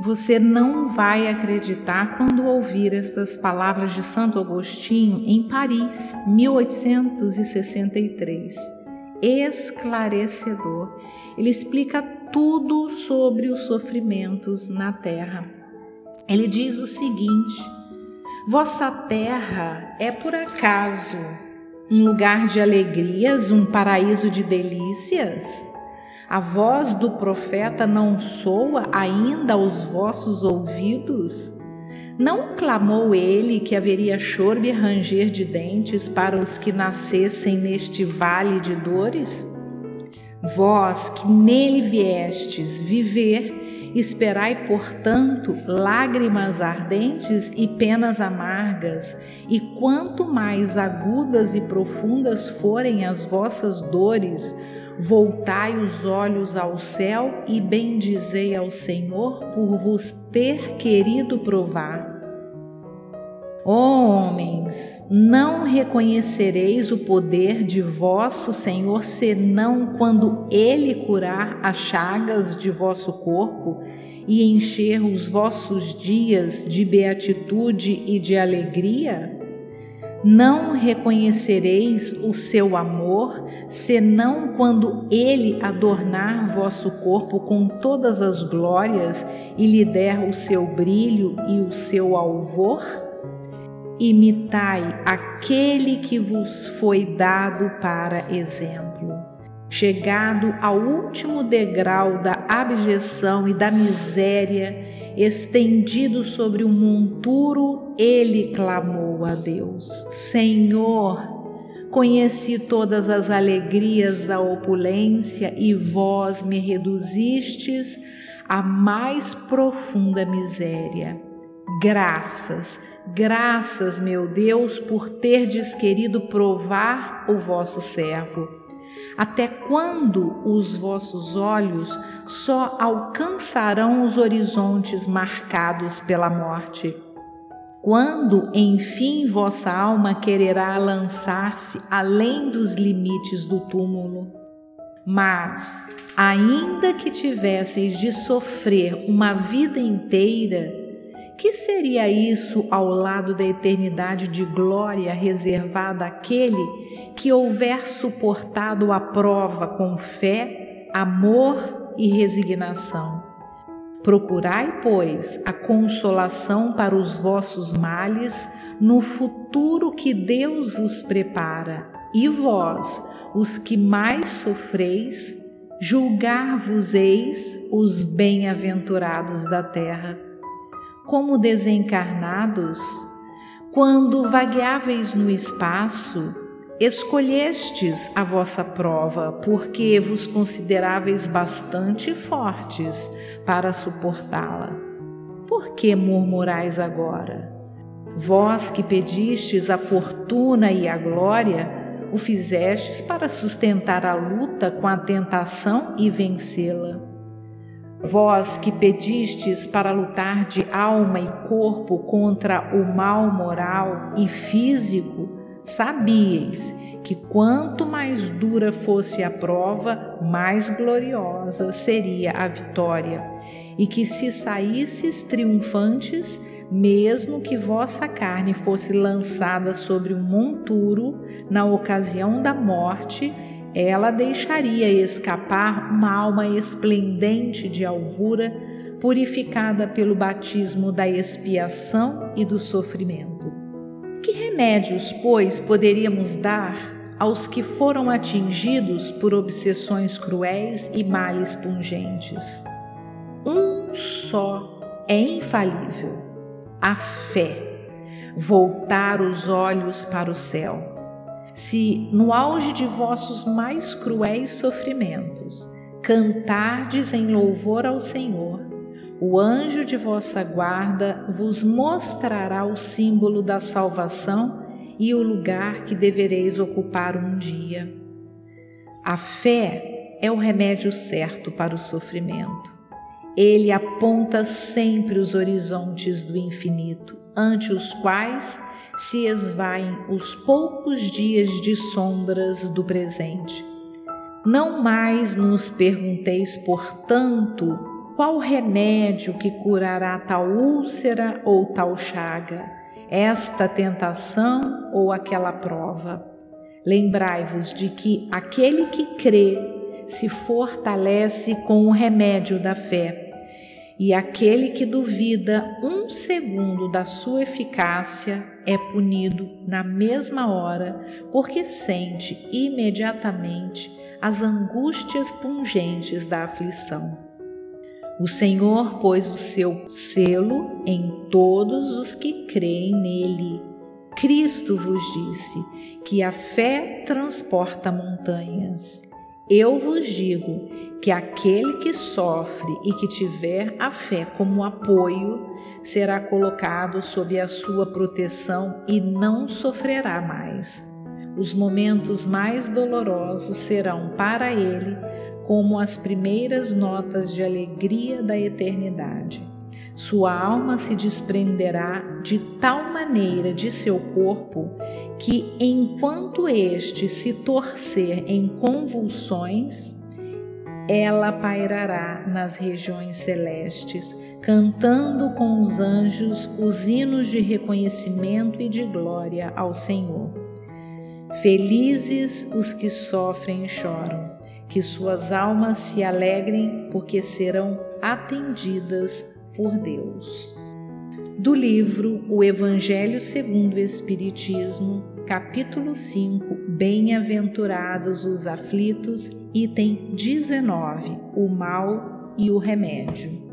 Você não vai acreditar quando ouvir estas palavras de Santo Agostinho em Paris, 1863. Esclarecedor. Ele explica tudo sobre os sofrimentos na terra. Ele diz o seguinte: Vossa terra é por acaso um lugar de alegrias, um paraíso de delícias? A voz do profeta não soa ainda aos vossos ouvidos? Não clamou ele que haveria choro e ranger de dentes para os que nascessem neste vale de dores? Vós que nele viestes viver, esperai, portanto, lágrimas ardentes e penas amargas, e quanto mais agudas e profundas forem as vossas dores, Voltai os olhos ao céu e bendizei ao Senhor por vos ter querido provar. Oh, homens, não reconhecereis o poder de vosso Senhor senão quando Ele curar as chagas de vosso corpo e encher os vossos dias de beatitude e de alegria? Não reconhecereis o seu amor, senão quando ele adornar vosso corpo com todas as glórias e lhe der o seu brilho e o seu alvor? Imitai aquele que vos foi dado para exemplo. Chegado ao último degrau da abjeção e da miséria, estendido sobre um monturo, ele clamou a Deus: Senhor, conheci todas as alegrias da opulência e vós me reduzistes à mais profunda miséria. Graças, graças, meu Deus, por terdes querido provar o vosso servo até quando os vossos olhos só alcançarão os horizontes marcados pela morte? Quando, enfim, vossa alma quererá lançar-se além dos limites do túmulo? Mas, ainda que tivesseis de sofrer uma vida inteira, que seria isso ao lado da eternidade de glória reservada àquele que houver suportado a prova com fé, amor e resignação? Procurai, pois, a consolação para os vossos males no futuro que Deus vos prepara, e vós, os que mais sofreis, julgar-vos-eis os bem-aventurados da terra. Como desencarnados, quando vagueáveis no espaço, escolhestes a vossa prova, porque vos consideráveis bastante fortes para suportá-la. Por que murmurais agora? Vós que pedistes a fortuna e a glória, o fizestes para sustentar a luta com a tentação e vencê-la. Vós que pedistes para lutar de alma e corpo contra o mal moral e físico, sabíeis que quanto mais dura fosse a prova, mais gloriosa seria a vitória, e que se saísseis triunfantes, mesmo que vossa carne fosse lançada sobre um monturo na ocasião da morte, ela deixaria escapar uma alma esplendente de alvura, purificada pelo batismo da expiação e do sofrimento. Que remédios, pois, poderíamos dar aos que foram atingidos por obsessões cruéis e males pungentes? Um só é infalível: a fé. Voltar os olhos para o céu se no auge de vossos mais cruéis sofrimentos cantardes em louvor ao Senhor, o anjo de vossa guarda vos mostrará o símbolo da salvação e o lugar que devereis ocupar um dia. A fé é o remédio certo para o sofrimento. Ele aponta sempre os horizontes do infinito, ante os quais se esvaem os poucos dias de sombras do presente. Não mais nos pergunteis, portanto, qual remédio que curará tal úlcera ou tal chaga, esta tentação ou aquela prova? Lembrai-vos de que aquele que crê se fortalece com o remédio da fé e aquele que duvida um segundo da sua eficácia é punido na mesma hora, porque sente imediatamente as angústias pungentes da aflição. O Senhor pôs o seu selo em todos os que creem nele. Cristo vos disse que a fé transporta montanhas. Eu vos digo que aquele que sofre e que tiver a fé como apoio será colocado sob a sua proteção e não sofrerá mais. Os momentos mais dolorosos serão para ele como as primeiras notas de alegria da eternidade. Sua alma se desprenderá de tal maneira de seu corpo que, enquanto este se torcer em convulsões, ela pairará nas regiões celestes, cantando com os anjos os hinos de reconhecimento e de glória ao Senhor. Felizes os que sofrem e choram, que suas almas se alegrem, porque serão atendidas por Deus. Do livro O Evangelho segundo o Espiritismo, capítulo 5, Bem-aventurados os aflitos, item 19, o mal e o remédio.